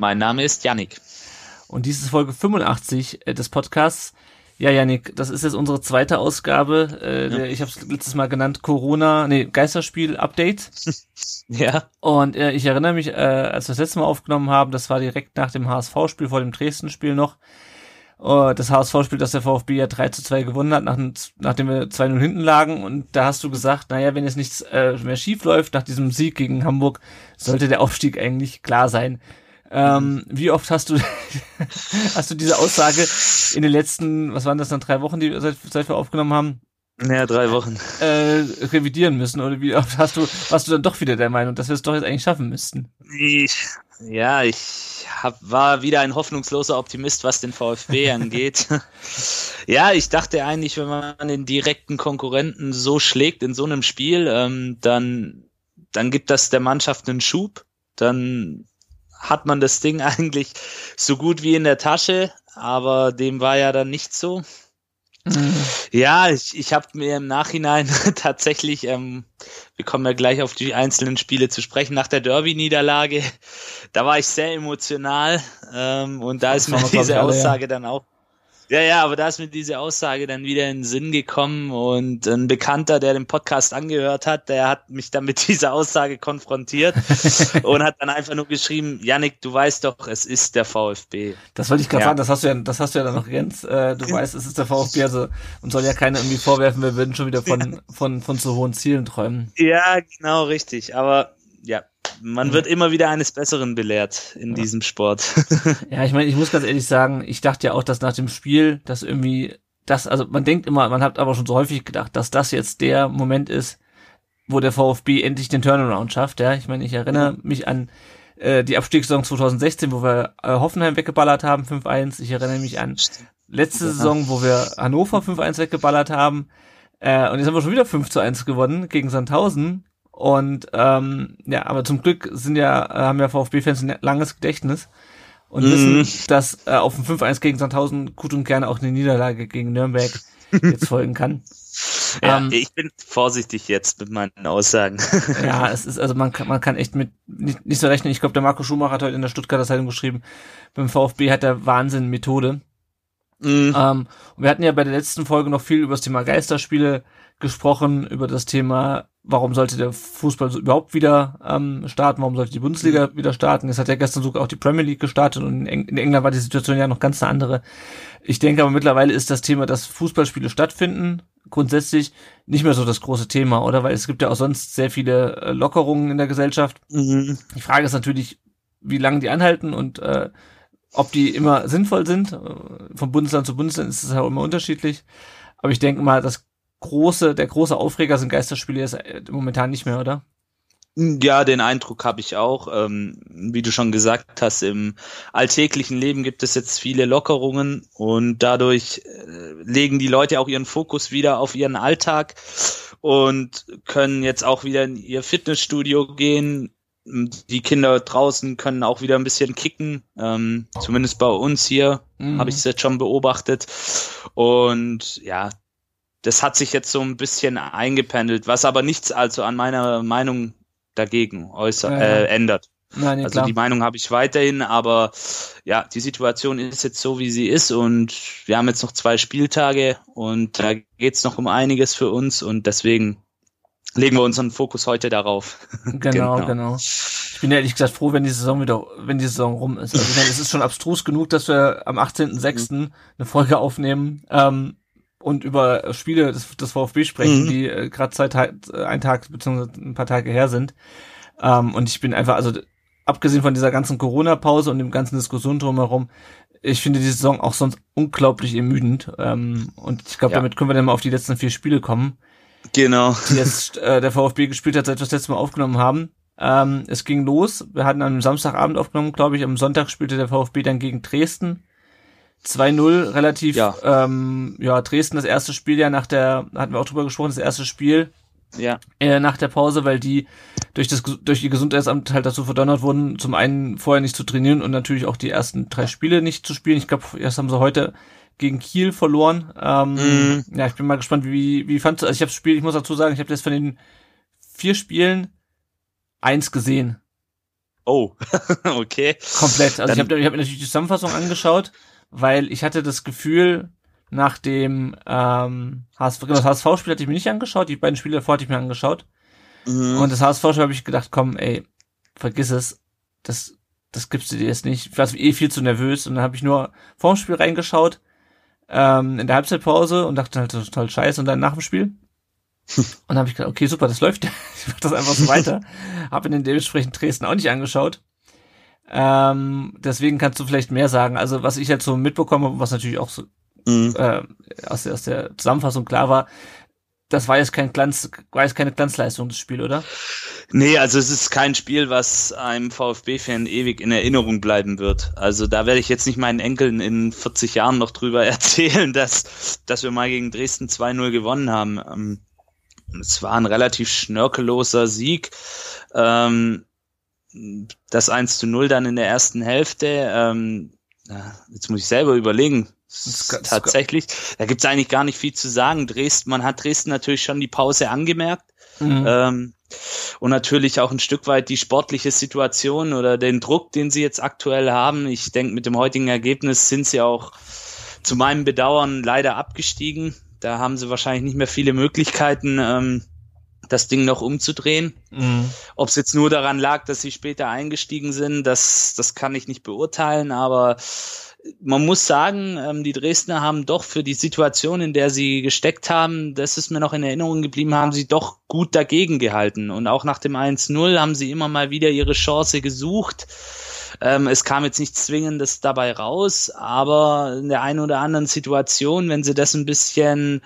Mein Name ist Yannick. Und dies ist Folge 85 äh, des Podcasts. Ja, Yannick, das ist jetzt unsere zweite Ausgabe. Äh, ja. der, ich habe es letztes Mal genannt Corona, nee, Geisterspiel-Update. ja. Und äh, ich erinnere mich, äh, als wir das letzte Mal aufgenommen haben, das war direkt nach dem HSV-Spiel, vor dem Dresden-Spiel noch. Uh, das HSV-Spiel, das der VfB ja 3 zu 2 gewonnen hat, nach, nachdem wir 2-0 hinten lagen. Und da hast du gesagt, naja, wenn jetzt nichts äh, mehr schief läuft nach diesem Sieg gegen Hamburg, sollte der Aufstieg eigentlich klar sein. Ähm, wie oft hast du hast du diese Aussage in den letzten, was waren das dann, drei Wochen, die seit, seit wir aufgenommen haben? Ja, drei Wochen. Äh, revidieren müssen oder wie oft hast du, warst du dann doch wieder der Meinung, dass wir es doch jetzt eigentlich schaffen müssten? Ich, ja, ich hab, war wieder ein hoffnungsloser Optimist, was den VfB angeht. ja, ich dachte eigentlich, wenn man den direkten Konkurrenten so schlägt in so einem Spiel, ähm, dann, dann gibt das der Mannschaft einen Schub. Dann hat man das Ding eigentlich so gut wie in der Tasche, aber dem war ja dann nicht so. Mhm. Ja, ich, ich habe mir im Nachhinein tatsächlich, ähm, wir kommen ja gleich auf die einzelnen Spiele zu sprechen, nach der Derby-Niederlage, da war ich sehr emotional ähm, und da ist mir diese Aussage dann auch ja, ja, aber da ist mir diese Aussage dann wieder in den Sinn gekommen und ein Bekannter, der den Podcast angehört hat, der hat mich dann mit dieser Aussage konfrontiert und hat dann einfach nur geschrieben, Yannick, du weißt doch, es ist der VfB. Das wollte ich gerade ja. sagen, das hast du ja, das hast du ja dann noch Jens, äh, du weißt, es ist der VfB, also uns soll ja keiner irgendwie vorwerfen, wir würden schon wieder von, ja. von, von zu hohen Zielen träumen. Ja, genau, richtig, aber man wird immer wieder eines Besseren belehrt in ja. diesem Sport. ja, ich meine, ich muss ganz ehrlich sagen, ich dachte ja auch, dass nach dem Spiel, dass irgendwie das, also man denkt immer, man hat aber schon so häufig gedacht, dass das jetzt der Moment ist, wo der VfB endlich den Turnaround schafft. Ja, ich meine, ich erinnere mich an äh, die Abstiegssaison 2016, wo wir äh, Hoffenheim weggeballert haben, 5-1. Ich erinnere mich an letzte ja. Saison, wo wir Hannover 5-1 weggeballert haben. Äh, und jetzt haben wir schon wieder 5 zu 1 gewonnen gegen Sandhausen. Und ähm, ja, aber zum Glück sind ja, äh, haben ja VfB-Fans ein langes Gedächtnis und mm. wissen, dass äh, auf dem 5-1 gegen Sandhausen gut und gerne auch eine Niederlage gegen Nürnberg jetzt folgen kann. Ja, ähm, ich bin vorsichtig jetzt mit meinen Aussagen. ja, es ist, also man kann, man kann echt mit nicht, nicht so rechnen. Ich glaube, der Marco Schumacher hat heute in der Stuttgarter Zeitung geschrieben, beim VfB hat der Wahnsinn Methode. Mm. Ähm, und wir hatten ja bei der letzten Folge noch viel über das Thema Geisterspiele gesprochen, über das Thema warum sollte der Fußball überhaupt wieder ähm, starten, warum sollte die Bundesliga mhm. wieder starten. Es hat ja gestern sogar auch die Premier League gestartet und in, Eng in, England war die Situation ja noch ganz eine andere. Ich denke aber mittlerweile ist das Thema, dass Fußballspiele stattfinden, grundsätzlich nicht mehr so das große Thema, oder? Weil es gibt ja auch sonst sehr viele äh, Lockerungen in der Gesellschaft. Mhm. Die Frage ist natürlich, wie lange die anhalten und äh, ob die immer sinnvoll sind. Äh, vom Bundesland zu Bundesland ist es ja auch immer unterschiedlich. Aber ich denke mal, das große, der große Aufreger sind Geisterspiele jetzt äh, momentan nicht mehr, oder? Ja, den Eindruck habe ich auch. Ähm, wie du schon gesagt hast, im alltäglichen Leben gibt es jetzt viele Lockerungen und dadurch äh, legen die Leute auch ihren Fokus wieder auf ihren Alltag und können jetzt auch wieder in ihr Fitnessstudio gehen. Die Kinder draußen können auch wieder ein bisschen kicken, ähm, zumindest bei uns hier mhm. habe ich es jetzt schon beobachtet. Und ja, das hat sich jetzt so ein bisschen eingependelt, was aber nichts also an meiner Meinung dagegen äußert, ja, ja. Äh, ändert. Nein, ja, also klar. die Meinung habe ich weiterhin, aber ja, die Situation ist jetzt so, wie sie ist und wir haben jetzt noch zwei Spieltage und da geht's noch um einiges für uns und deswegen legen wir unseren Fokus heute darauf. Genau, genau, genau. Ich bin ehrlich gesagt froh, wenn die Saison wieder, wenn die Saison rum ist. Also ich meine, es ist schon abstrus genug, dass wir am 18.06. Mhm. eine Folge aufnehmen. Ähm, und über Spiele des, des VfB sprechen, mhm. die äh, gerade zwei Tage, äh, ein Tag beziehungsweise ein paar Tage her sind. Ähm, und ich bin einfach, also abgesehen von dieser ganzen Corona-Pause und dem ganzen Diskussion drumherum, ich finde die Saison auch sonst unglaublich ermüdend. Ähm, und ich glaube, ja. damit können wir dann mal auf die letzten vier Spiele kommen. Genau. Die jetzt äh, der VfB gespielt hat, seit wir das letzte Mal aufgenommen haben. Ähm, es ging los. Wir hatten am Samstagabend aufgenommen, glaube ich. Am Sonntag spielte der VfB dann gegen Dresden. 2-0, relativ, ja. Ähm, ja, Dresden das erste Spiel ja nach der, hatten wir auch drüber gesprochen, das erste Spiel ja. Äh, nach der Pause, weil die durch das durch die Gesundheitsamt halt dazu verdonnert wurden, zum einen vorher nicht zu trainieren und natürlich auch die ersten drei Spiele nicht zu spielen. Ich glaube, erst haben sie heute gegen Kiel verloren. Ähm, mm. Ja, ich bin mal gespannt, wie wie fandst du? Also ich habe das Spiel, ich muss dazu sagen, ich habe jetzt von den vier Spielen eins gesehen. Oh, okay. Komplett. Also Dann ich habe ich hab mir natürlich die Zusammenfassung angeschaut, weil ich hatte das Gefühl, nach dem ähm, HSV, genau, das HSV-Spiel hatte ich mir nicht angeschaut, die beiden Spiele davor hatte ich mir angeschaut. Mhm. Und das HSV-Spiel habe ich gedacht, komm, ey, vergiss es, das, das gibst du dir jetzt nicht. Ich war eh viel zu nervös und dann habe ich nur vorm Spiel reingeschaut, ähm, in der Halbzeitpause und dachte halt total scheiße und dann nach dem Spiel. und dann habe ich gedacht, okay, super, das läuft. ich mach das einfach so weiter. habe in den dementsprechend Dresden auch nicht angeschaut. Ähm, deswegen kannst du vielleicht mehr sagen. Also was ich jetzt so mitbekomme, was natürlich auch so mhm. äh, aus, aus der Zusammenfassung klar war, das war jetzt kein Glanz, war jetzt keine Glanzleistung, das Spiel, oder? Nee, also es ist kein Spiel, was einem VfB-Fan ewig in Erinnerung bleiben wird. Also da werde ich jetzt nicht meinen Enkeln in 40 Jahren noch drüber erzählen, dass, dass wir mal gegen Dresden 2-0 gewonnen haben. Ähm, es war ein relativ schnörkelloser Sieg. Ähm, das 1 zu 0 dann in der ersten Hälfte. Ähm, jetzt muss ich selber überlegen, tatsächlich. Da gibt's eigentlich gar nicht viel zu sagen. Dresden, man hat Dresden natürlich schon die Pause angemerkt. Mhm. Ähm, und natürlich auch ein Stück weit die sportliche Situation oder den Druck, den sie jetzt aktuell haben. Ich denke, mit dem heutigen Ergebnis sind sie auch zu meinem Bedauern leider abgestiegen. Da haben sie wahrscheinlich nicht mehr viele Möglichkeiten, ähm, das Ding noch umzudrehen. Mhm. Ob es jetzt nur daran lag, dass sie später eingestiegen sind, das, das kann ich nicht beurteilen, aber man muss sagen, ähm, die Dresdner haben doch für die Situation, in der sie gesteckt haben, das ist mir noch in Erinnerung geblieben, haben sie doch gut dagegen gehalten. Und auch nach dem 1-0 haben sie immer mal wieder ihre Chance gesucht. Ähm, es kam jetzt nichts Zwingendes dabei raus, aber in der einen oder anderen Situation, wenn sie das ein bisschen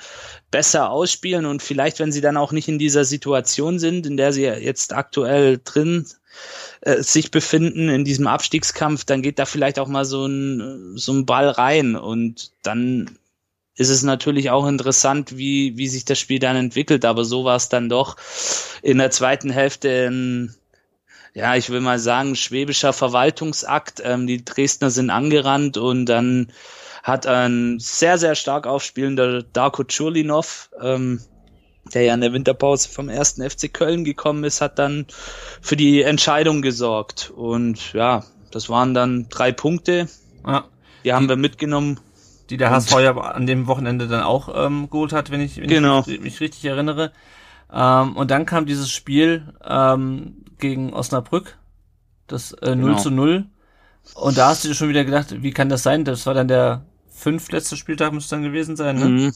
besser ausspielen und vielleicht, wenn sie dann auch nicht in dieser Situation sind, in der sie jetzt aktuell drin äh, sich befinden in diesem Abstiegskampf, dann geht da vielleicht auch mal so ein, so ein Ball rein. Und dann ist es natürlich auch interessant, wie, wie sich das Spiel dann entwickelt, aber so war es dann doch in der zweiten Hälfte ein, ja, ich will mal sagen, schwäbischer Verwaltungsakt. Ähm, die Dresdner sind angerannt und dann hat ein sehr, sehr stark aufspielender Darko Churlinov ähm, der ja in der Winterpause vom ersten FC Köln gekommen ist, hat dann für die Entscheidung gesorgt. Und ja, das waren dann drei Punkte. Ja. Die haben die, wir mitgenommen. Die der HSV ja an dem Wochenende dann auch ähm, geholt hat, wenn ich, wenn genau. ich mich richtig erinnere. Ähm, und dann kam dieses Spiel ähm, gegen Osnabrück, das äh, 0 genau. zu 0. Und da hast du dir schon wieder gedacht, wie kann das sein? Das war dann der fünftletzte Spieltag, müsste dann gewesen sein, ne? Mhm.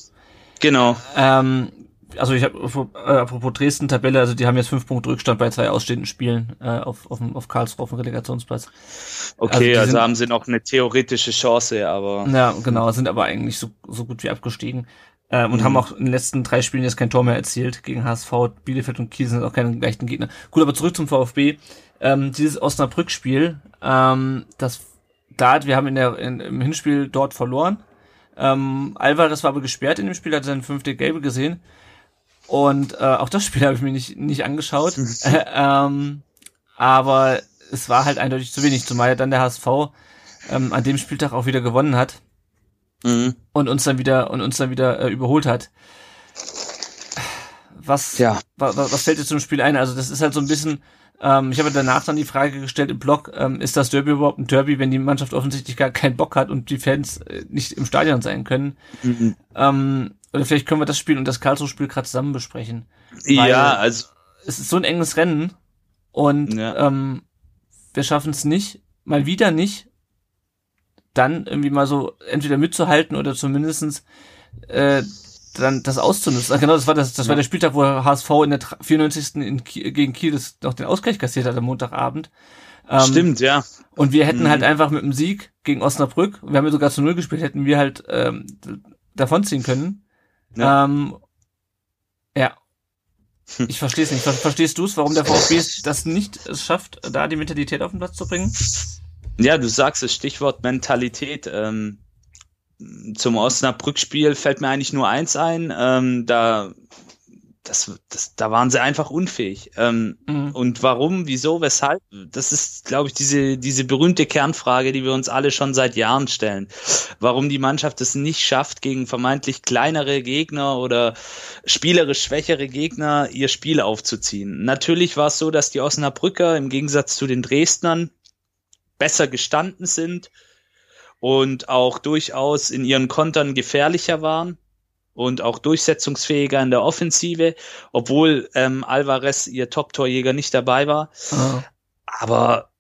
Genau. Ähm, also ich habe äh, apropos Dresden Tabelle, also die haben jetzt fünf Punkte Rückstand bei zwei ausstehenden Spielen äh, auf, auf, auf Karlsruhe auf dem Relegationsplatz. Okay, also, also sind, haben sie noch eine theoretische Chance, aber. Ja, genau, sind aber eigentlich so, so gut wie abgestiegen. Ähm, und mhm. haben auch in den letzten drei Spielen jetzt kein Tor mehr erzielt. Gegen HSV, Bielefeld und Kiel sind auch keine leichten Gegner. Gut, aber zurück zum VfB. Ähm, dieses Osnabrück-Spiel, ähm, das da, wir haben in der, in, im Hinspiel dort verloren. Ähm, Alvarez war aber gesperrt in dem Spiel, hat seine fünfte Gelbe gesehen. Und äh, auch das Spiel habe ich mir nicht, nicht angeschaut. äh, ähm, aber es war halt eindeutig zu wenig, zumal dann der HSV ähm, an dem Spieltag auch wieder gewonnen hat mhm. und uns dann wieder und uns dann wieder äh, überholt hat. Was, ja. was, was fällt dir zum Spiel ein? Also das ist halt so ein bisschen, ähm, ich habe danach dann die Frage gestellt im Blog, ähm, ist das Derby überhaupt ein Derby, wenn die Mannschaft offensichtlich gar keinen Bock hat und die Fans äh, nicht im Stadion sein können? Mhm. Ähm, oder vielleicht können wir das Spiel und das Karlsruhe-Spiel gerade zusammen besprechen. Ja, also. Es ist so ein enges Rennen und ja. ähm, wir schaffen es nicht, mal wieder nicht, dann irgendwie mal so entweder mitzuhalten oder zumindestens äh, dann das auszunutzen. Genau, das war das, das ja. war der Spieltag, wo HSV in der 94. In Kiel, gegen Kiel das, noch den Ausgleich kassiert hat am Montagabend. Ähm, Stimmt, ja. Und wir hätten mhm. halt einfach mit dem Sieg gegen Osnabrück, wir haben ja sogar zu Null gespielt, hätten wir halt ähm, davonziehen können. Ja. Ähm, ja. Ich verstehe es nicht. Verstehst du es, warum der VfB das nicht es schafft, da die Mentalität auf den Platz zu bringen? Ja, du sagst es, Stichwort Mentalität. Ähm, zum Osnabrück-Spiel fällt mir eigentlich nur eins ein. Ähm, da, das, das, da waren sie einfach unfähig. Ähm, mhm. Und warum, wieso, weshalb? Das ist, glaube ich, diese, diese berühmte Kernfrage, die wir uns alle schon seit Jahren stellen. Warum die Mannschaft es nicht schafft, gegen vermeintlich kleinere Gegner oder spielerisch schwächere Gegner ihr Spiel aufzuziehen. Natürlich war es so, dass die Osnabrücker im Gegensatz zu den Dresdnern besser gestanden sind und auch durchaus in ihren Kontern gefährlicher waren und auch durchsetzungsfähiger in der Offensive, obwohl ähm, Alvarez ihr Top-Torjäger nicht dabei war. Oh. Aber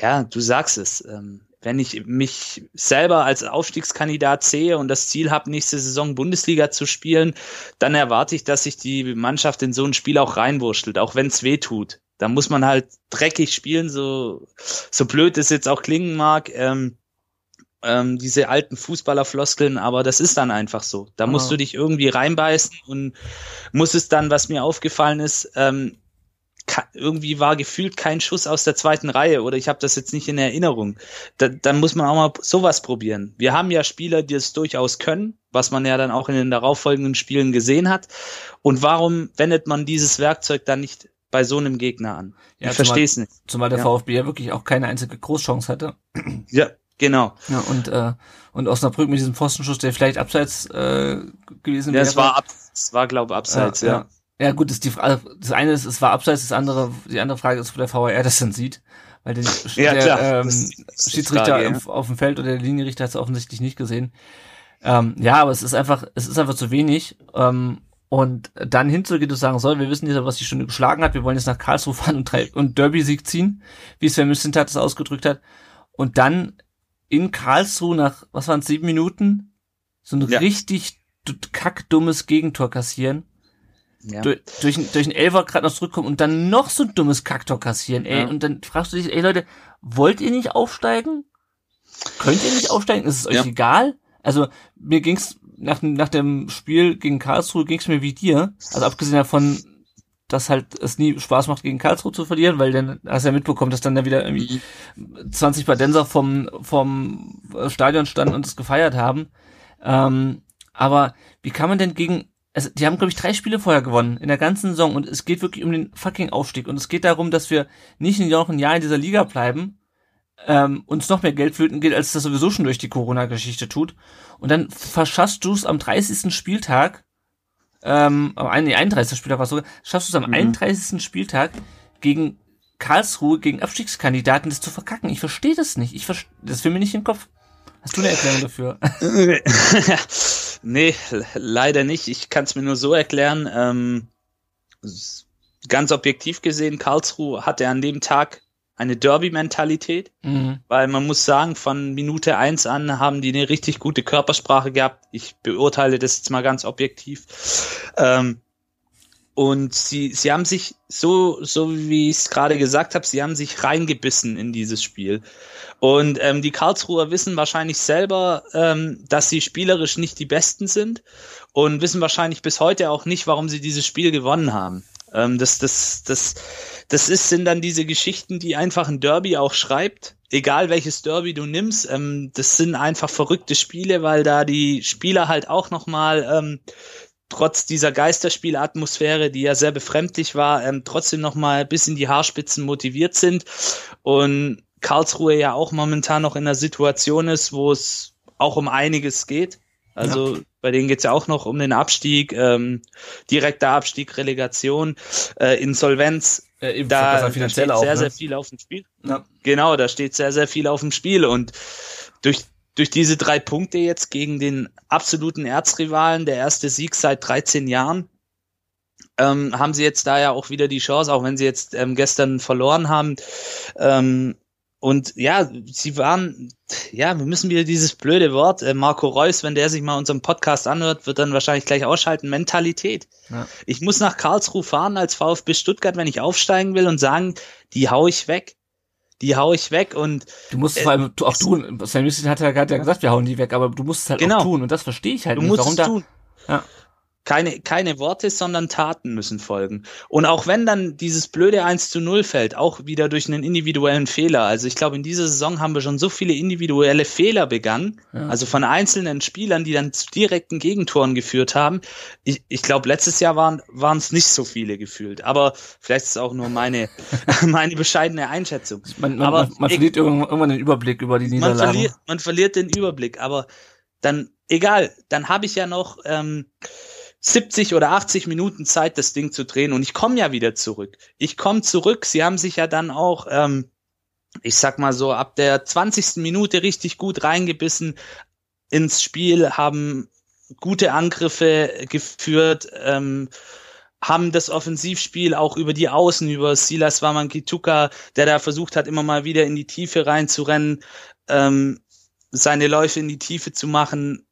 ja, du sagst es. Ähm, wenn ich mich selber als Aufstiegskandidat sehe und das Ziel habe, nächste Saison Bundesliga zu spielen, dann erwarte ich, dass sich die Mannschaft in so ein Spiel auch reinwurschtelt, auch wenn es weh tut. Da muss man halt dreckig spielen, so, so blöd es jetzt auch klingen mag. Ähm, ähm, diese alten Fußballerfloskeln, aber das ist dann einfach so. Da musst oh. du dich irgendwie reinbeißen und muss es dann, was mir aufgefallen ist, ähm, irgendwie war gefühlt kein Schuss aus der zweiten Reihe oder ich habe das jetzt nicht in Erinnerung. Da, dann muss man auch mal sowas probieren. Wir haben ja Spieler, die es durchaus können, was man ja dann auch in den darauffolgenden Spielen gesehen hat. Und warum wendet man dieses Werkzeug dann nicht bei so einem Gegner an? Ja, ich verstehe es nicht. Zumal der ja. VfB ja wirklich auch keine einzige Großchance hatte. Ja, Genau. Ja, und, äh, und Osnabrück mit diesem Pfostenschuss, der vielleicht abseits äh, gewesen wäre. Ja, es war, ab, es war glaube abseits, ja. ja. Ja, gut, das, die, das eine ist, es war abseits, das andere, die andere Frage ist, wo der VAR das dann sieht. Weil den, ja, der klar, ähm, Schiedsrichter Frage, ja. auf dem Feld oder der Linienrichter hat es offensichtlich nicht gesehen. Ähm, ja, aber es ist einfach, es ist einfach zu wenig. Ähm, und dann hinzugehen und sagen, soll, wir wissen jetzt, was die Stunde geschlagen hat, wir wollen jetzt nach Karlsruhe fahren und, und Derby-Sieg ziehen, wie Sven Mislintat das ausgedrückt hat. Und dann in Karlsruhe nach, was waren es, sieben Minuten, so ein ja. richtig kackdummes Gegentor kassieren. Ja. Durch, durch, durch einen Elfer gerade noch zurückkommen und dann noch so ein dummes Kacktor kassieren, ey. Ja. Und dann fragst du dich, ey Leute, wollt ihr nicht aufsteigen? Könnt ihr nicht aufsteigen? Ist es euch ja. egal? Also, mir ging's nach, nach dem Spiel gegen Karlsruhe ging's mir wie dir. Also abgesehen davon, dass halt es nie Spaß macht, gegen Karlsruhe zu verlieren, weil dann hast du ja mitbekommen, dass dann da wieder irgendwie 20 Badenser vom, vom Stadion standen und es gefeiert haben. Ähm, aber wie kann man denn gegen, also die haben, glaube ich, drei Spiele vorher gewonnen in der ganzen Saison und es geht wirklich um den fucking Aufstieg und es geht darum, dass wir nicht noch ein Jahr in dieser Liga bleiben, ähm, uns noch mehr Geld flöten geht, als das sowieso schon durch die Corona-Geschichte tut. Und dann verschaffst du es am 30. Spieltag ähm, am 31. Spieltag war es sogar, schaffst du es am mhm. 31. Spieltag gegen Karlsruhe, gegen Abstiegskandidaten, das zu verkacken. Ich verstehe das nicht. Ich verstehe, das will mir nicht in den Kopf. Hast du eine Erklärung dafür? nee, leider nicht. Ich kann es mir nur so erklären. Ähm, ganz objektiv gesehen, Karlsruhe hatte an dem Tag eine Derby-Mentalität, mhm. weil man muss sagen, von Minute eins an haben die eine richtig gute Körpersprache gehabt. Ich beurteile das jetzt mal ganz objektiv. Ähm, und sie, sie haben sich so, so wie ich es gerade gesagt habe, sie haben sich reingebissen in dieses Spiel. Und ähm, die Karlsruher wissen wahrscheinlich selber, ähm, dass sie spielerisch nicht die Besten sind und wissen wahrscheinlich bis heute auch nicht, warum sie dieses Spiel gewonnen haben. Ähm, das, das, das, das ist, sind dann diese Geschichten, die einfach ein Derby auch schreibt. Egal welches Derby du nimmst, ähm, das sind einfach verrückte Spiele, weil da die Spieler halt auch nochmal ähm, trotz dieser Geisterspielatmosphäre, die ja sehr befremdlich war, ähm, trotzdem nochmal bis in die Haarspitzen motiviert sind. Und Karlsruhe ja auch momentan noch in einer Situation ist, wo es auch um einiges geht. Also ja. bei denen geht's ja auch noch um den Abstieg, ähm, direkter Abstieg, Relegation, äh, Insolvenz. Äh, da, da steht sehr, auch, ne? sehr viel auf dem Spiel. Ja. Genau, da steht sehr, sehr viel auf dem Spiel. Und durch, durch diese drei Punkte jetzt gegen den absoluten Erzrivalen, der erste Sieg seit 13 Jahren, ähm, haben sie jetzt da ja auch wieder die Chance, auch wenn sie jetzt ähm, gestern verloren haben, ähm, und ja, sie waren, ja, wir müssen wieder dieses blöde Wort, äh, Marco Reus, wenn der sich mal unseren Podcast anhört, wird dann wahrscheinlich gleich ausschalten, Mentalität. Ja. Ich muss nach Karlsruhe fahren als VfB Stuttgart, wenn ich aufsteigen will und sagen, die hau ich weg. Die hau ich weg und. Du musst es äh, vor allem auch tun. Sven hat ja gerade gesagt, wir hauen die weg, aber du musst es halt genau. auch tun und das verstehe ich halt du nicht. Musst Warum es da, tun. Ja. Keine, keine Worte, sondern Taten müssen folgen. Und auch wenn dann dieses blöde 1 zu 0 fällt, auch wieder durch einen individuellen Fehler. Also ich glaube, in dieser Saison haben wir schon so viele individuelle Fehler begangen, ja. also von einzelnen Spielern, die dann zu direkten Gegentoren geführt haben. Ich, ich glaube, letztes Jahr waren waren es nicht so viele gefühlt. Aber vielleicht ist es auch nur meine, meine bescheidene Einschätzung. Man, man, aber man, man verliert irgendwann den Überblick über die Niederlage. Man verliert, man verliert den Überblick, aber dann, egal, dann habe ich ja noch... Ähm, 70 oder 80 Minuten Zeit, das Ding zu drehen und ich komme ja wieder zurück. Ich komme zurück. Sie haben sich ja dann auch, ähm, ich sag mal so, ab der 20. Minute richtig gut reingebissen ins Spiel, haben gute Angriffe geführt, ähm, haben das Offensivspiel auch über die Außen, über Silas Wamangituka, der da versucht hat, immer mal wieder in die Tiefe reinzurennen, ähm, seine Läufe in die Tiefe zu machen,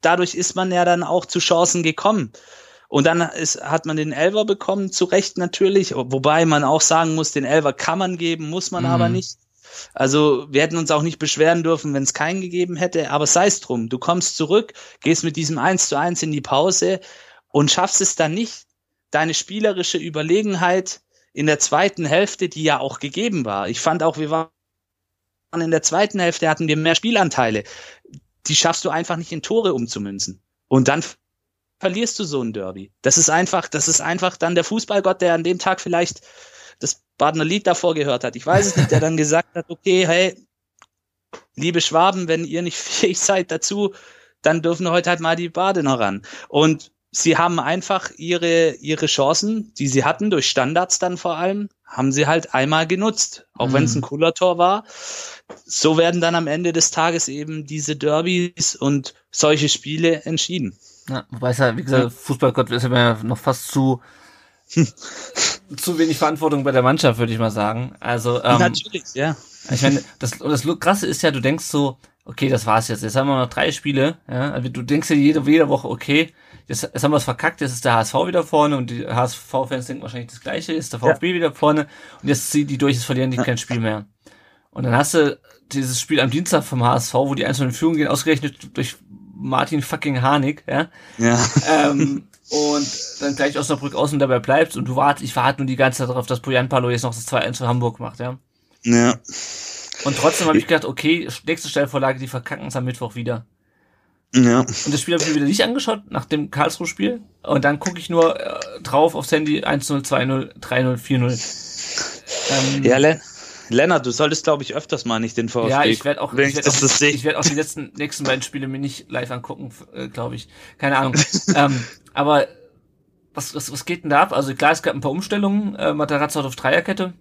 dadurch ist man ja dann auch zu Chancen gekommen. Und dann ist, hat man den Elver bekommen, zu Recht natürlich, wobei man auch sagen muss, den Elver kann man geben, muss man mhm. aber nicht. Also wir hätten uns auch nicht beschweren dürfen, wenn es keinen gegeben hätte, aber sei es drum, du kommst zurück, gehst mit diesem 1 zu 1 in die Pause und schaffst es dann nicht, deine spielerische Überlegenheit in der zweiten Hälfte, die ja auch gegeben war. Ich fand auch, wir waren in der zweiten Hälfte, hatten wir mehr Spielanteile die schaffst du einfach nicht in Tore umzumünzen. Und dann verlierst du so ein Derby. Das ist einfach, das ist einfach dann der Fußballgott, der an dem Tag vielleicht das Badener Lied davor gehört hat. Ich weiß es nicht, der dann gesagt hat, okay, hey, liebe Schwaben, wenn ihr nicht fähig seid dazu, dann dürfen heute halt mal die Badener ran. Und sie haben einfach ihre, ihre Chancen, die sie hatten, durch Standards dann vor allem, haben sie halt einmal genutzt. Auch mhm. wenn es ein cooler Tor war. So werden dann am Ende des Tages eben diese Derbys und solche Spiele entschieden. Ja, wobei es ja, wie gesagt, Fußballgott ist ja noch fast zu, zu wenig Verantwortung bei der Mannschaft, würde ich mal sagen. Also, ähm, Natürlich, ja. Ich meine, das, das Krasse ist ja, du denkst so, okay, das war's jetzt. Jetzt haben wir noch drei Spiele. Ja? Also du denkst ja jede, jede Woche, okay, jetzt, jetzt haben wir es verkackt, jetzt ist der HSV wieder vorne und die HSV-Fans denken wahrscheinlich das Gleiche, ist der VfB ja. wieder vorne und jetzt ziehen die durch, jetzt verlieren die kein Spiel mehr. Und dann hast du dieses Spiel am Dienstag vom HSV, wo die einzelnen Führungen gehen, ausgerechnet durch Martin fucking Harnik, ja. ja. Ähm, und dann gleich Osnabrück aus und dabei bleibst und du wartest, ich warte nur die ganze Zeit darauf, dass Bojan Palo jetzt noch das 2-1 für Hamburg macht, ja. Ja. Und trotzdem habe ich gedacht, okay, nächste Stellvorlage, die verkacken es am Mittwoch wieder. Ja. Und das Spiel habe ich mir wieder nicht angeschaut, nach dem Karlsruhe-Spiel. Und dann gucke ich nur äh, drauf aufs Handy 1-0, 2-0, 3-0, 4-0. Ähm, ja, Len Lennart, du solltest, glaube ich, öfters mal nicht den VfB Ja, ich werde auch, ich werd auch, ich werd auch die letzten, nächsten beiden Spiele mir nicht live angucken, äh, glaube ich. Keine Ahnung. ähm, aber was, was, was geht denn da ab? Also klar, es gab ein paar Umstellungen. Äh, Matarazzo hat auf Dreierkette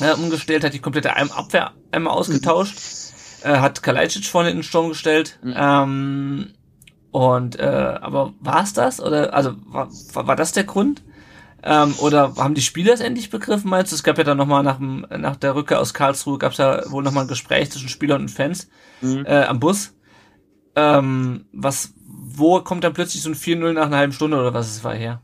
äh, umgestellt, hat die komplette Abwehr einmal ausgetauscht. Mhm äh, hat Kalajdzic vorne in den Sturm gestellt. Mhm. Ähm, und äh, aber war es das? Oder also war, war das der Grund? Ähm, oder haben die Spieler es endlich begriffen, meinst du? Es gab ja dann nochmal nach, dem, nach der Rückkehr aus Karlsruhe, gab es ja wohl nochmal ein Gespräch zwischen Spielern und Fans mhm. äh, am Bus. Ähm, was, wo kommt dann plötzlich so ein 4-0 nach einer halben Stunde oder was es war her?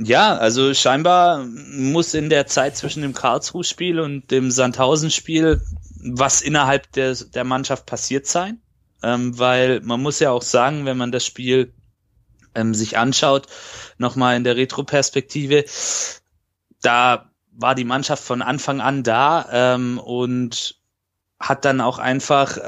Ja, also scheinbar muss in der Zeit zwischen dem Karlsruhe-Spiel und dem Sandhausen-Spiel was innerhalb der, der Mannschaft passiert sein. Ähm, weil man muss ja auch sagen, wenn man das Spiel ähm, sich anschaut, nochmal in der Retro-Perspektive, da war die Mannschaft von Anfang an da ähm, und hat dann auch einfach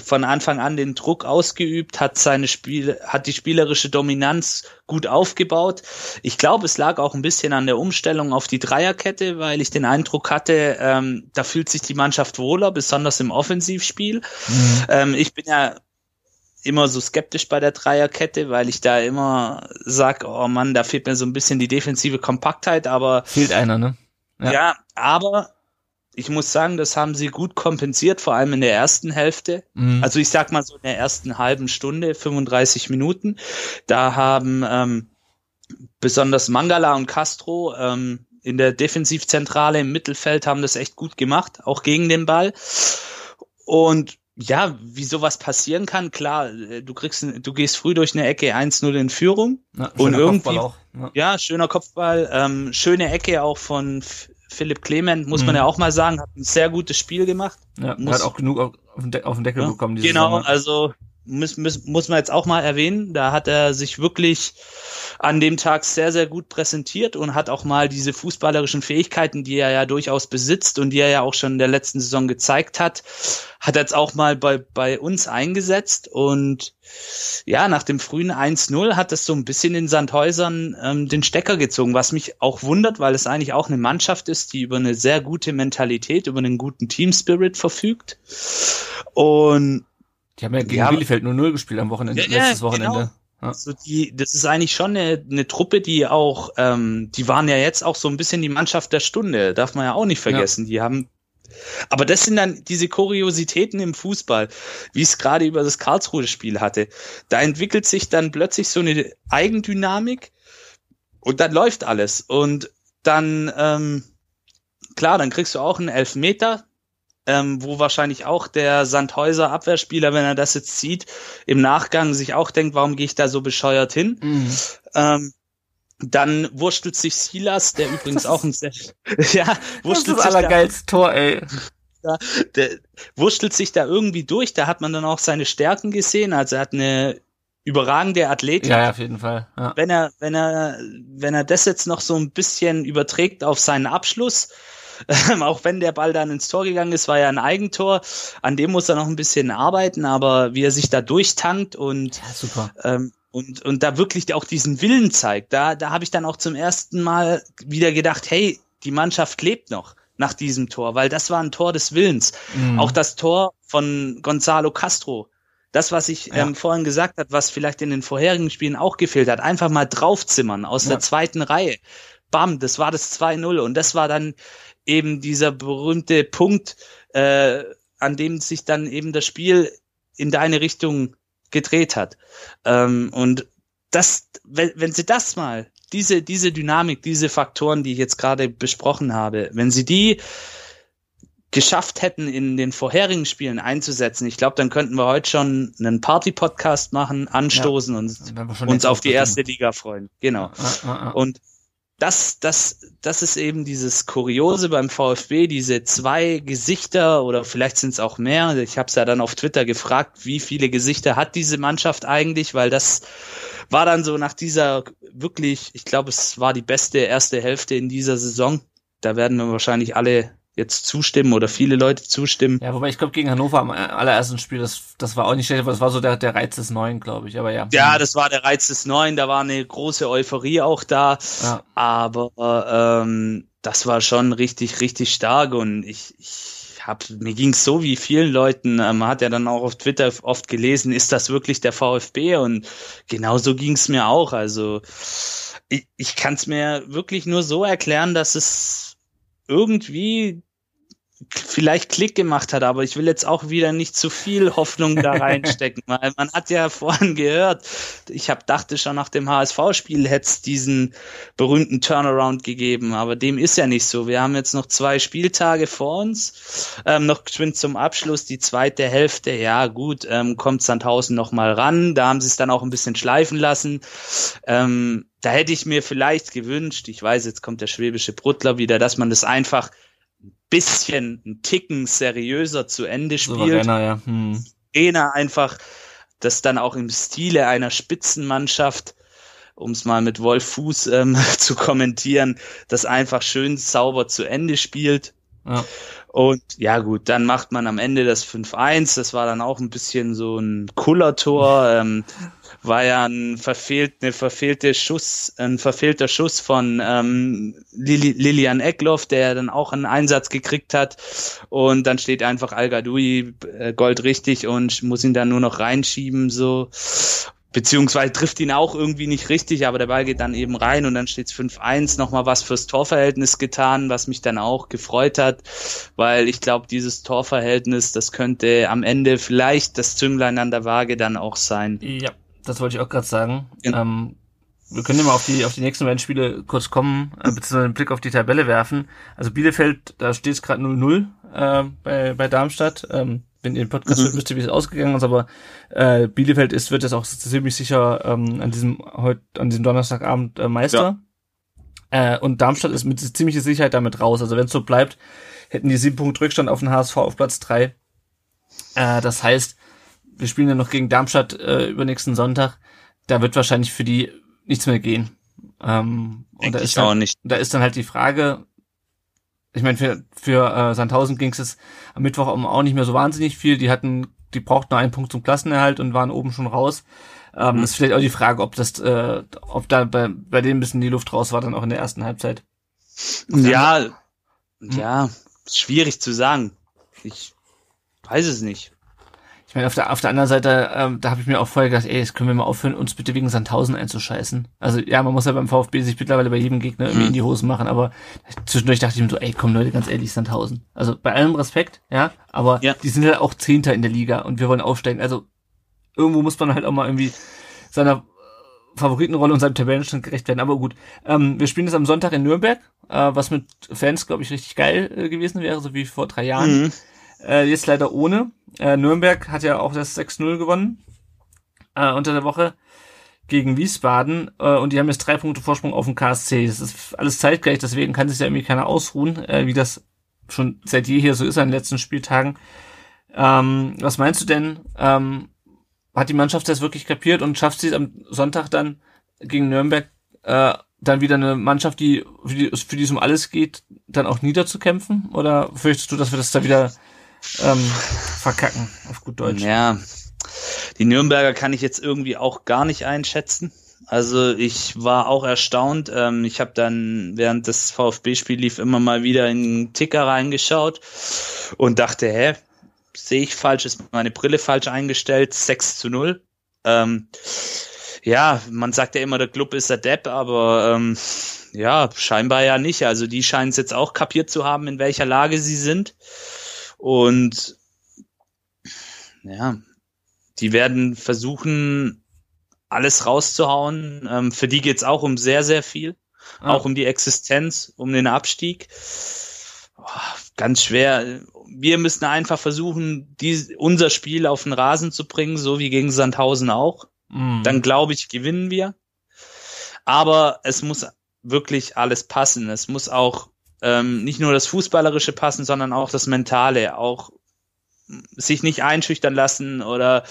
von Anfang an den Druck ausgeübt, hat seine Spiel, hat die spielerische Dominanz gut aufgebaut. Ich glaube, es lag auch ein bisschen an der Umstellung auf die Dreierkette, weil ich den Eindruck hatte, ähm, da fühlt sich die Mannschaft wohler, besonders im Offensivspiel. Mhm. Ähm, ich bin ja immer so skeptisch bei der Dreierkette, weil ich da immer sag, oh Mann, da fehlt mir so ein bisschen die defensive Kompaktheit, aber fehlt einer, ne? Ja, ja aber ich muss sagen, das haben sie gut kompensiert, vor allem in der ersten Hälfte. Mhm. Also ich sag mal so in der ersten halben Stunde, 35 Minuten. Da haben ähm, besonders Mangala und Castro ähm, in der Defensivzentrale im Mittelfeld haben das echt gut gemacht, auch gegen den Ball. Und ja, wie sowas passieren kann, klar, äh, du kriegst, du gehst früh durch eine Ecke 1-0 in Führung ja, und irgendwie, auch, ja. ja. schöner Kopfball, ähm, schöne Ecke auch von Philipp Clement, muss mhm. man ja auch mal sagen, hat ein sehr gutes Spiel gemacht. Ja, muss, hat auch genug auf auf den Deckel ja, bekommen. Genau, Saison. also muss, muss, muss man jetzt auch mal erwähnen. Da hat er sich wirklich an dem Tag sehr, sehr gut präsentiert und hat auch mal diese fußballerischen Fähigkeiten, die er ja durchaus besitzt und die er ja auch schon in der letzten Saison gezeigt hat, hat er jetzt auch mal bei, bei uns eingesetzt und ja, nach dem frühen 1-0 hat es so ein bisschen in Sandhäusern ähm, den Stecker gezogen, was mich auch wundert, weil es eigentlich auch eine Mannschaft ist, die über eine sehr gute Mentalität, über einen guten Team-Spirit verfügt. Und die haben ja gegen ja, Bielefeld nur 0 gespielt am Wochenende, ja, letztes Wochenende. Genau. Ja. Also die, das ist eigentlich schon eine, eine Truppe, die auch, ähm, die waren ja jetzt auch so ein bisschen die Mannschaft der Stunde, darf man ja auch nicht vergessen. Ja. Die haben, aber das sind dann diese Kuriositäten im Fußball, wie es gerade über das Karlsruhe-Spiel hatte. Da entwickelt sich dann plötzlich so eine Eigendynamik und dann läuft alles. Und dann, ähm, klar, dann kriegst du auch einen Elfmeter, ähm, wo wahrscheinlich auch der Sandhäuser Abwehrspieler, wenn er das jetzt sieht, im Nachgang sich auch denkt, warum gehe ich da so bescheuert hin? Mhm. Ähm, dann wurstelt sich Silas, der übrigens auch ein sehr, ja, wurstelt das ist das allergeilste Tor, ey. Ja, der wurstelt sich da irgendwie durch, da hat man dann auch seine Stärken gesehen, also er hat eine überragende Athletik. Ja, auf jeden Fall. Ja. Wenn er, wenn er, wenn er das jetzt noch so ein bisschen überträgt auf seinen Abschluss, auch wenn der Ball dann ins Tor gegangen ist, war ja ein Eigentor. An dem muss er noch ein bisschen arbeiten, aber wie er sich da durchtankt und ja. Ähm, und, und da wirklich auch diesen Willen zeigt, da, da habe ich dann auch zum ersten Mal wieder gedacht, hey, die Mannschaft lebt noch nach diesem Tor, weil das war ein Tor des Willens. Mhm. Auch das Tor von Gonzalo Castro, das, was ich ja. ähm, vorhin gesagt habe, was vielleicht in den vorherigen Spielen auch gefehlt hat, einfach mal draufzimmern aus ja. der zweiten Reihe. Bam, das war das 2-0 und das war dann eben dieser berühmte Punkt, äh, an dem sich dann eben das Spiel in deine Richtung gedreht hat. Ähm, und das, wenn, wenn sie das mal, diese, diese Dynamik, diese Faktoren, die ich jetzt gerade besprochen habe, wenn sie die geschafft hätten, in den vorherigen Spielen einzusetzen, ich glaube, dann könnten wir heute schon einen Party-Podcast machen, anstoßen ja, und uns auf die erste Liga freuen. Genau. Ah, ah. Und das, das, das ist eben dieses Kuriose beim VfB, diese zwei Gesichter oder vielleicht sind es auch mehr. Ich habe es ja dann auf Twitter gefragt, wie viele Gesichter hat diese Mannschaft eigentlich, weil das war dann so nach dieser wirklich, ich glaube, es war die beste erste Hälfte in dieser Saison. Da werden wir wahrscheinlich alle jetzt zustimmen oder viele Leute zustimmen. Ja, wobei ich glaube, gegen Hannover am allerersten Spiel, das, das war auch nicht schlecht, aber das war so der, der Reiz des Neuen, glaube ich. Aber ja. Ja, das war der Reiz des Neuen, da war eine große Euphorie auch da. Ja. Aber ähm, das war schon richtig, richtig stark und ich, ich hab, mir ging's so wie vielen Leuten, äh, man hat ja dann auch auf Twitter oft gelesen, ist das wirklich der VfB? Und genauso ging's mir auch. Also ich, ich kann es mir wirklich nur so erklären, dass es irgendwie vielleicht Klick gemacht hat, aber ich will jetzt auch wieder nicht zu viel Hoffnung da reinstecken, weil man hat ja vorhin gehört, ich habe dachte schon nach dem HSV-Spiel hätte es diesen berühmten Turnaround gegeben, aber dem ist ja nicht so. Wir haben jetzt noch zwei Spieltage vor uns, ähm, noch geschwind zum Abschluss, die zweite Hälfte, ja gut, ähm, kommt Sandhausen noch mal ran, da haben sie es dann auch ein bisschen schleifen lassen. Ähm, da hätte ich mir vielleicht gewünscht, ich weiß, jetzt kommt der schwäbische Bruttler wieder, dass man das einfach bisschen ein Ticken seriöser zu Ende spielt. Souveräner, ja. Hm. einfach das dann auch im Stile einer Spitzenmannschaft, um es mal mit Wolf Fuß ähm, zu kommentieren, das einfach schön sauber zu Ende spielt. Ja. Und ja gut, dann macht man am Ende das 5-1. Das war dann auch ein bisschen so ein Kullertor. Ähm, war ja ein verfehlt, eine verfehlte Schuss, ein verfehlter Schuss von ähm, Lili, Lilian Eckloff, der dann auch einen Einsatz gekriegt hat. Und dann steht einfach Al Gadoui äh, Gold richtig und muss ihn dann nur noch reinschieben, so. Beziehungsweise trifft ihn auch irgendwie nicht richtig, aber der Ball geht dann eben rein und dann steht es 5-1, nochmal was fürs Torverhältnis getan, was mich dann auch gefreut hat, weil ich glaube, dieses Torverhältnis, das könnte am Ende vielleicht das Zünglein an der Waage dann auch sein. Ja, das wollte ich auch gerade sagen. Ja. Ähm, wir können ja mal auf die, auf die nächsten beiden Spiele kurz kommen, äh, beziehungsweise einen Blick auf die Tabelle werfen. Also Bielefeld, da steht es gerade 0-0 äh, bei, bei Darmstadt. Ähm, wenn ihr den Podcast mhm. hört, müsst ihr, wie es ausgegangen ist, aber äh, Bielefeld ist, wird jetzt auch ziemlich sicher ähm, an diesem heute, an diesem Donnerstagabend äh, Meister. Ja. Äh, und Darmstadt ist mit ziemlicher Sicherheit damit raus. Also wenn es so bleibt, hätten die sieben Punkte Rückstand auf den HSV auf Platz drei. Äh, das heißt, wir spielen ja noch gegen Darmstadt äh, übernächsten Sonntag. Da wird wahrscheinlich für die nichts mehr gehen. Ähm, und da ist, dann, nicht. da ist dann halt die Frage, ich meine, für, für äh, Sandhausen ging es am Mittwoch auch nicht mehr so wahnsinnig viel. Die hatten, die brauchten nur einen Punkt zum Klassenerhalt und waren oben schon raus. Ähm, mhm. Das ist vielleicht auch die Frage, ob das, äh, ob da bei, bei denen ein bisschen die Luft raus war, dann auch in der ersten Halbzeit. Ja, ja, schwierig zu sagen. Ich weiß es nicht. Ich meine, auf der, auf der anderen Seite, ähm, da habe ich mir auch vorher gedacht, ey, jetzt können wir mal aufhören, uns bitte wegen Sandhausen einzuscheißen. Also ja, man muss ja beim VfB sich mittlerweile bei jedem Gegner irgendwie mhm. in die Hosen machen, aber zwischendurch dachte ich mir so, ey, komm Leute, ganz ehrlich, Sandhausen. Also bei allem Respekt, ja, aber ja. die sind ja halt auch Zehnter in der Liga und wir wollen aufsteigen. Also irgendwo muss man halt auch mal irgendwie seiner Favoritenrolle und seinem Tabellenstand gerecht werden. Aber gut, ähm, wir spielen das am Sonntag in Nürnberg, äh, was mit Fans, glaube ich, richtig geil äh, gewesen wäre, so wie vor drei Jahren. Mhm. Äh, jetzt leider ohne. Äh, Nürnberg hat ja auch das 6-0 gewonnen äh, unter der Woche gegen Wiesbaden äh, und die haben jetzt drei Punkte Vorsprung auf dem KSC. Das ist alles zeitgleich, deswegen kann sich ja irgendwie keiner ausruhen, äh, wie das schon seit jeher so ist an den letzten Spieltagen. Ähm, was meinst du denn? Ähm, hat die Mannschaft das wirklich kapiert und schafft sie es am Sonntag dann gegen Nürnberg äh, dann wieder eine Mannschaft, die für, die für die es um alles geht, dann auch niederzukämpfen? Oder fürchtest du, dass wir das da wieder ähm, verkacken, auf gut Deutsch. Ja, die Nürnberger kann ich jetzt irgendwie auch gar nicht einschätzen. Also ich war auch erstaunt. Ähm, ich habe dann während des VfB-Spiels lief immer mal wieder in den Ticker reingeschaut und dachte, hä, sehe ich falsch, ist meine Brille falsch eingestellt, 6 zu 0. Ähm, ja, man sagt ja immer, der Club ist der Depp, aber ähm, ja, scheinbar ja nicht. Also die scheinen es jetzt auch kapiert zu haben, in welcher Lage sie sind. Und ja, die werden versuchen, alles rauszuhauen. Ähm, für die geht's auch um sehr, sehr viel. Ah. Auch um die Existenz, um den Abstieg. Oh, ganz schwer. Wir müssen einfach versuchen, die, unser Spiel auf den Rasen zu bringen, so wie gegen Sandhausen auch. Mm. Dann glaube ich, gewinnen wir. Aber es muss wirklich alles passen. Es muss auch ähm, nicht nur das Fußballerische passen, sondern auch das Mentale, auch sich nicht einschüchtern lassen oder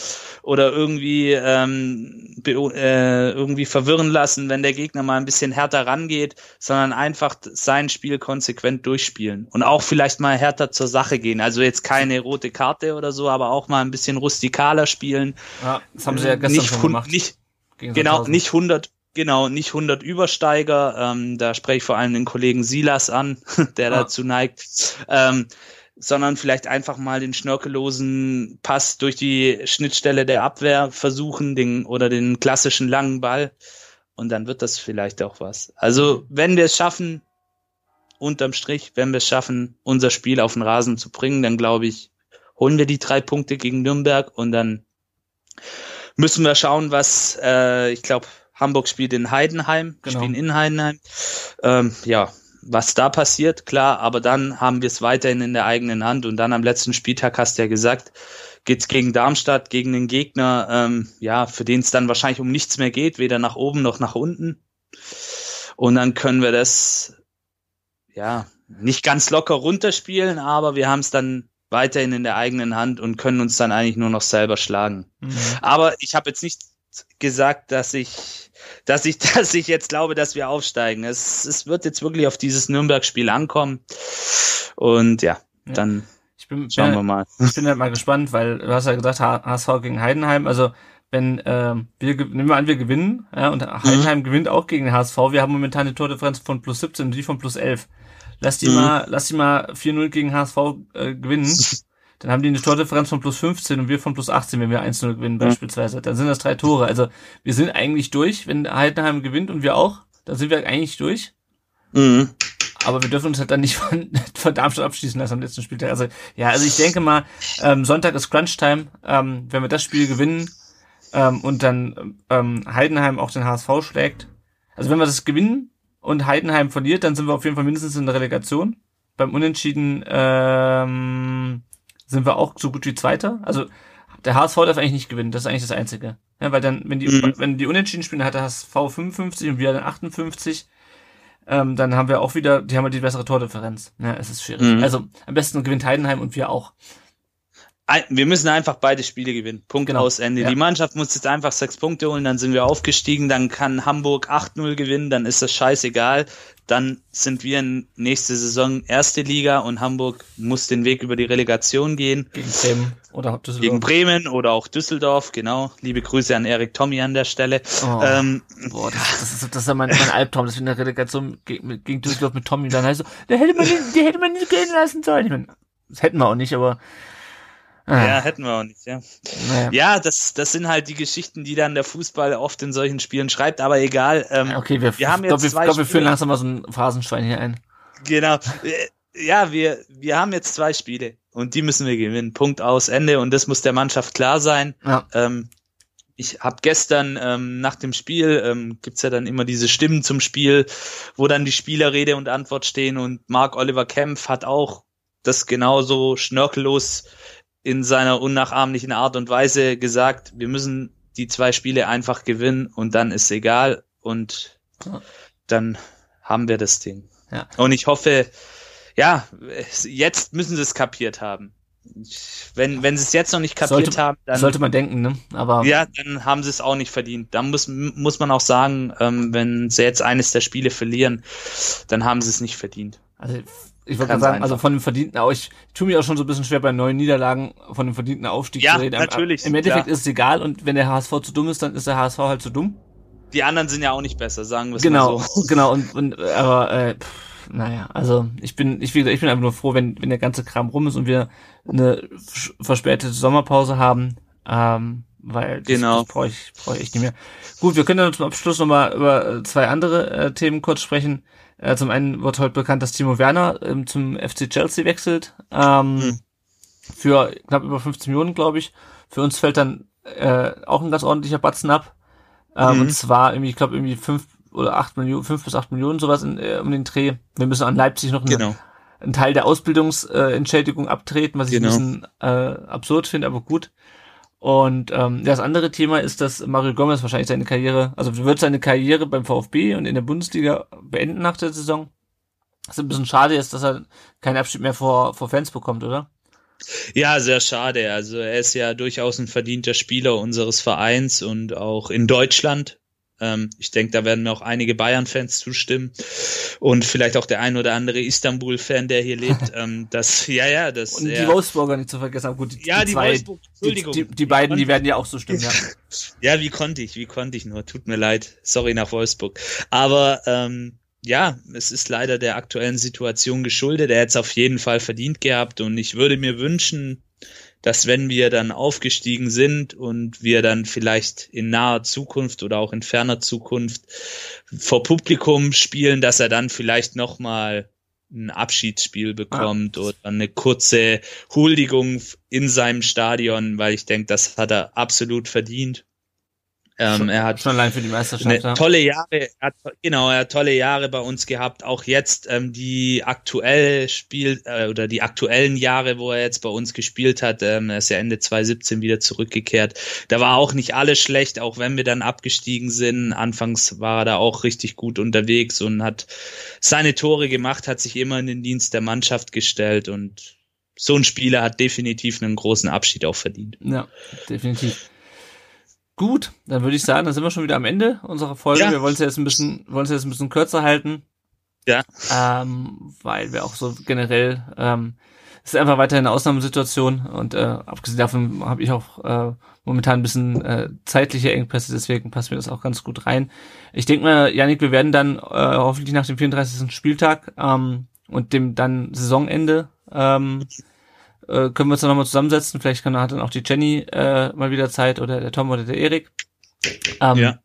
oder irgendwie ähm, äh, irgendwie verwirren lassen, wenn der Gegner mal ein bisschen härter rangeht, sondern einfach sein Spiel konsequent durchspielen und auch vielleicht mal härter zur Sache gehen. Also jetzt keine rote Karte oder so, aber auch mal ein bisschen rustikaler spielen. Ja, das haben sie ja gestern nicht, schon gemacht. Nicht, genau, nicht 100 Genau, nicht 100 Übersteiger. Ähm, da spreche ich vor allem den Kollegen Silas an, der ah. dazu neigt. Ähm, sondern vielleicht einfach mal den schnörkellosen Pass durch die Schnittstelle der Abwehr versuchen, den oder den klassischen langen Ball. Und dann wird das vielleicht auch was. Also, wenn wir es schaffen, unterm Strich, wenn wir es schaffen, unser Spiel auf den Rasen zu bringen, dann glaube ich, holen wir die drei Punkte gegen Nürnberg und dann müssen wir schauen, was, äh, ich glaube, Hamburg spielt in Heidenheim, genau. spielen in Heidenheim. Ähm, ja, was da passiert, klar, aber dann haben wir es weiterhin in der eigenen Hand und dann am letzten Spieltag hast du ja gesagt, geht's gegen Darmstadt, gegen den Gegner, ähm, ja, für den es dann wahrscheinlich um nichts mehr geht, weder nach oben noch nach unten. Und dann können wir das, ja, nicht ganz locker runterspielen, aber wir haben es dann weiterhin in der eigenen Hand und können uns dann eigentlich nur noch selber schlagen. Mhm. Aber ich habe jetzt nicht gesagt, dass ich, dass ich, dass ich jetzt glaube, dass wir aufsteigen. Es, es wird jetzt wirklich auf dieses Nürnberg-Spiel ankommen. Und ja, ja. dann ich bin, schauen bin, wir mal. Ich bin halt mal gespannt, weil du hast ja gesagt, HSV gegen Heidenheim. Also wenn äh, wir nehmen wir an, wir gewinnen, ja, und Heidenheim mhm. gewinnt auch gegen den HSV. Wir haben momentan eine Tordifferenz von plus 17 und die von plus 11. Lass die mhm. mal, lass die mal 4-0 gegen HSV äh, gewinnen. Dann haben die eine Tordifferenz von plus 15 und wir von plus 18, wenn wir 1-0 gewinnen ja. beispielsweise. Dann sind das drei Tore. Also wir sind eigentlich durch, wenn Heidenheim gewinnt und wir auch, dann sind wir eigentlich durch. Mhm. Aber wir dürfen uns halt dann nicht von, von Darmstadt abschließen lassen am letzten Spieltag. Also ja, also ich denke mal, ähm, Sonntag ist Crunch-Time. Ähm, wenn wir das Spiel gewinnen ähm, und dann ähm, Heidenheim auch den HSV schlägt. Also wenn wir das gewinnen und Heidenheim verliert, dann sind wir auf jeden Fall mindestens in der Relegation. Beim Unentschieden ähm, sind wir auch so gut wie Zweiter. Also der HSV darf eigentlich nicht gewinnen, das ist eigentlich das Einzige. Ja, weil dann, wenn die, mhm. wenn die Unentschieden spielen, hat der HSV 55 und wir dann 58. Ähm, dann haben wir auch wieder, die haben halt die bessere Tordifferenz. Ja, es ist schwierig. Mhm. Also am besten gewinnt Heidenheim und wir auch. wir müssen einfach beide Spiele gewinnen. Punkt Genau, aus Ende. ja. Die Mannschaft muss jetzt einfach sechs Punkte holen, dann sind wir aufgestiegen, dann kann Hamburg 8-0 gewinnen, dann ist das scheißegal. Dann sind wir in nächste Saison erste Liga und Hamburg muss den Weg über die Relegation gehen. Gegen Bremen oder Düsseldorf. Gegen Bremen oder auch Düsseldorf, genau. Liebe Grüße an Erik Tommy an der Stelle. Oh. Ähm, Boah, das, das, ist, das ist ja mein, mein Albtraum, dass wir in der Relegation gegen, gegen Düsseldorf mit Tommy dann heißt so, der hätte man nicht, der hätte man nicht gehen lassen sollen. Ich mein, das hätten wir auch nicht, aber ah, ja, hätten wir auch nicht, ja. naja. Ja, das, das sind halt die Geschichten, die dann der Fußball oft in solchen Spielen schreibt, aber egal. Ähm, Okay, wir, wir haben ich glaube, jetzt wir, zwei glaub, wir führen langsam mal so ein Phasenschwein hier ein. Genau. Äh, Ja, wir, wir haben jetzt zwei Spiele und die müssen wir gewinnen. Punkt aus, Ende. Und das muss der Mannschaft klar sein. Ja. Ähm, ich habe gestern ähm, nach dem Spiel, ähm, gibt's ja dann immer diese Stimmen zum Spiel, wo dann die Spieler Rede und Antwort stehen und Mark Oliver Kempf hat auch das genauso schnörkellos in seiner unnachahmlichen Art und Weise gesagt, wir müssen die zwei Spiele einfach gewinnen und dann ist egal und dann haben wir das Ding. Ja. Und ich hoffe, ja, jetzt müssen sie es kapiert haben. Wenn, wenn sie es jetzt noch nicht kapiert Sollte- haben, dann, Sollte man denken, ne? Aber ja, dann haben sie es auch nicht verdient. Dann muss, muss man auch sagen, ähm, wenn sie jetzt eines der Spiele verlieren, dann haben sie es nicht verdient. Also ich wollte gerade sagen, also einfach. von dem verdienten, auch ich tue mir auch schon so ein bisschen schwer bei neuen Niederlagen von dem verdienten Aufstieg Ja, zu reden. natürlich, Im Endeffekt klar. ist es egal und wenn der HSV zu dumm ist, dann ist der HSV halt zu dumm. Die anderen sind ja auch nicht besser, sagen wir es Genau, mal so. genau und, und aber äh, pff, naja, also ich bin ich wie gesagt, ich bin einfach nur froh, wenn wenn der ganze Kram rum ist und wir eine verspätete Sommerpause haben, ähm, weil das, Genau. das brauche ich brauche ich nicht mehr. Gut, wir können dann zum Abschluss nochmal über äh, zwei andere äh, Themen kurz sprechen. Äh, zum einen wird heute bekannt, dass Timo Werner ähm, zum FC Chelsea wechselt. Ähm, Hm. Für knapp über 15 Millionen, glaube ich. Für uns fällt dann äh, auch ein ganz ordentlicher Batzen ab. Ähm, Mhm. Und zwar irgendwie, ich glaube, irgendwie fünf oder acht Millionen, fünf bis acht Millionen sowas in, äh, um den Dreh. Wir müssen an Leipzig noch eine, Genau. einen Teil der Ausbildungsentschädigung äh, abtreten, was ich Genau. ein bisschen äh, absurd finde, aber gut. Und ähm, das andere Thema ist, dass Mario Gomez wahrscheinlich seine Karriere, also wird seine Karriere beim VfB und in der Bundesliga beenden nach der Saison. Was ein bisschen schade ist, dass er keinen Abschied mehr vor, vor Fans bekommt, oder? Ja, sehr schade. Also er ist ja durchaus ein verdienter Spieler unseres Vereins und auch in Deutschland. Ähm, ich denke, da werden mir auch einige Bayern-Fans zustimmen und vielleicht auch der ein oder andere Istanbul-Fan, der hier lebt. ähm, das, ja, ja, das. Und die er, Wolfsburger nicht zu vergessen. Aber gut, die, ja, die, die zwei, Wolfsburg, die, Entschuldigung. die, die beiden, die werden ja auch so stimmen, ja. Ja, wie konnte ich, wie konnte ich nur? Tut mir leid. Sorry nach Wolfsburg. Aber ähm, ja, es ist leider der aktuellen Situation geschuldet. Er hätte es auf jeden Fall verdient gehabt und ich würde mir wünschen, dass wenn wir dann aufgestiegen sind und wir dann vielleicht in naher Zukunft oder auch in ferner Zukunft vor Publikum spielen, dass er dann vielleicht noch mal ein Abschiedsspiel bekommt oder eine kurze Huldigung in seinem Stadion, weil ich denke, das hat er absolut verdient. Ähm, er hat Schon allein für die Meisterschaft, eine ja. tolle Jahre, er hat, genau, er hat tolle Jahre bei uns gehabt. Auch jetzt ähm, die aktuell Spiel äh, oder die aktuellen Jahre, wo er jetzt bei uns gespielt hat, ähm, er ist ja Ende 2017 wieder zurückgekehrt. Da war auch nicht alles schlecht, auch wenn wir dann abgestiegen sind. Anfangs war er da auch richtig gut unterwegs und hat seine Tore gemacht, hat sich immer in den Dienst der Mannschaft gestellt und so ein Spieler hat definitiv einen großen Abschied auch verdient. Ja, definitiv. Gut, dann würde ich sagen, dann sind wir schon wieder am Ende unserer Folge. Ja. Wir wollen es jetzt ein bisschen, wollen es jetzt ein bisschen kürzer halten. Ja. Ähm, weil wir auch so generell, ähm, es ist einfach weiterhin eine Ausnahmesituation und äh, abgesehen davon habe ich auch äh, momentan ein bisschen äh, zeitliche Engpässe, deswegen passt mir das auch ganz gut rein. Ich denke mal, Janik, wir werden dann äh, hoffentlich nach dem 34. Spieltag ähm, und dem dann Saisonende ähm, äh, können wir uns dann nochmal zusammensetzen. Vielleicht kann, hat dann auch die Jenny äh, mal wieder Zeit oder der Tom oder der Erik. Ähm, Ja.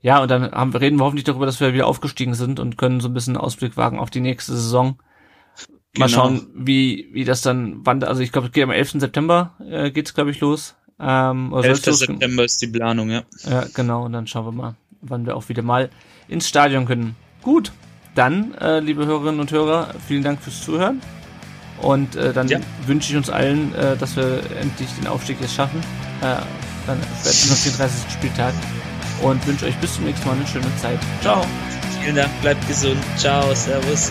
ja, und dann haben, wir- reden wir hoffentlich darüber, dass wir wieder aufgestiegen sind und können so ein bisschen Ausblick wagen auf die nächste Saison. Mal Genau. schauen, wie, wie das dann, wann, also ich glaube, es geht am 11. September, äh, geht's, glaube ich, los. Ähm, oder 11. soll's losgehen? September ist die Planung, ja. Ja, genau, und dann schauen wir mal, wann wir auch wieder mal ins Stadion können. Gut, dann, äh, liebe Hörerinnen und Hörer, vielen Dank fürs Zuhören. Und äh, dann Ja. wünsche ich uns allen, äh, dass wir endlich den Aufstieg jetzt schaffen. Äh, dann wird am 34. Spieltag. Und wünsche euch bis zum nächsten Mal eine schöne Zeit. Ciao. Vielen Dank, bleibt gesund. Ciao, Servus.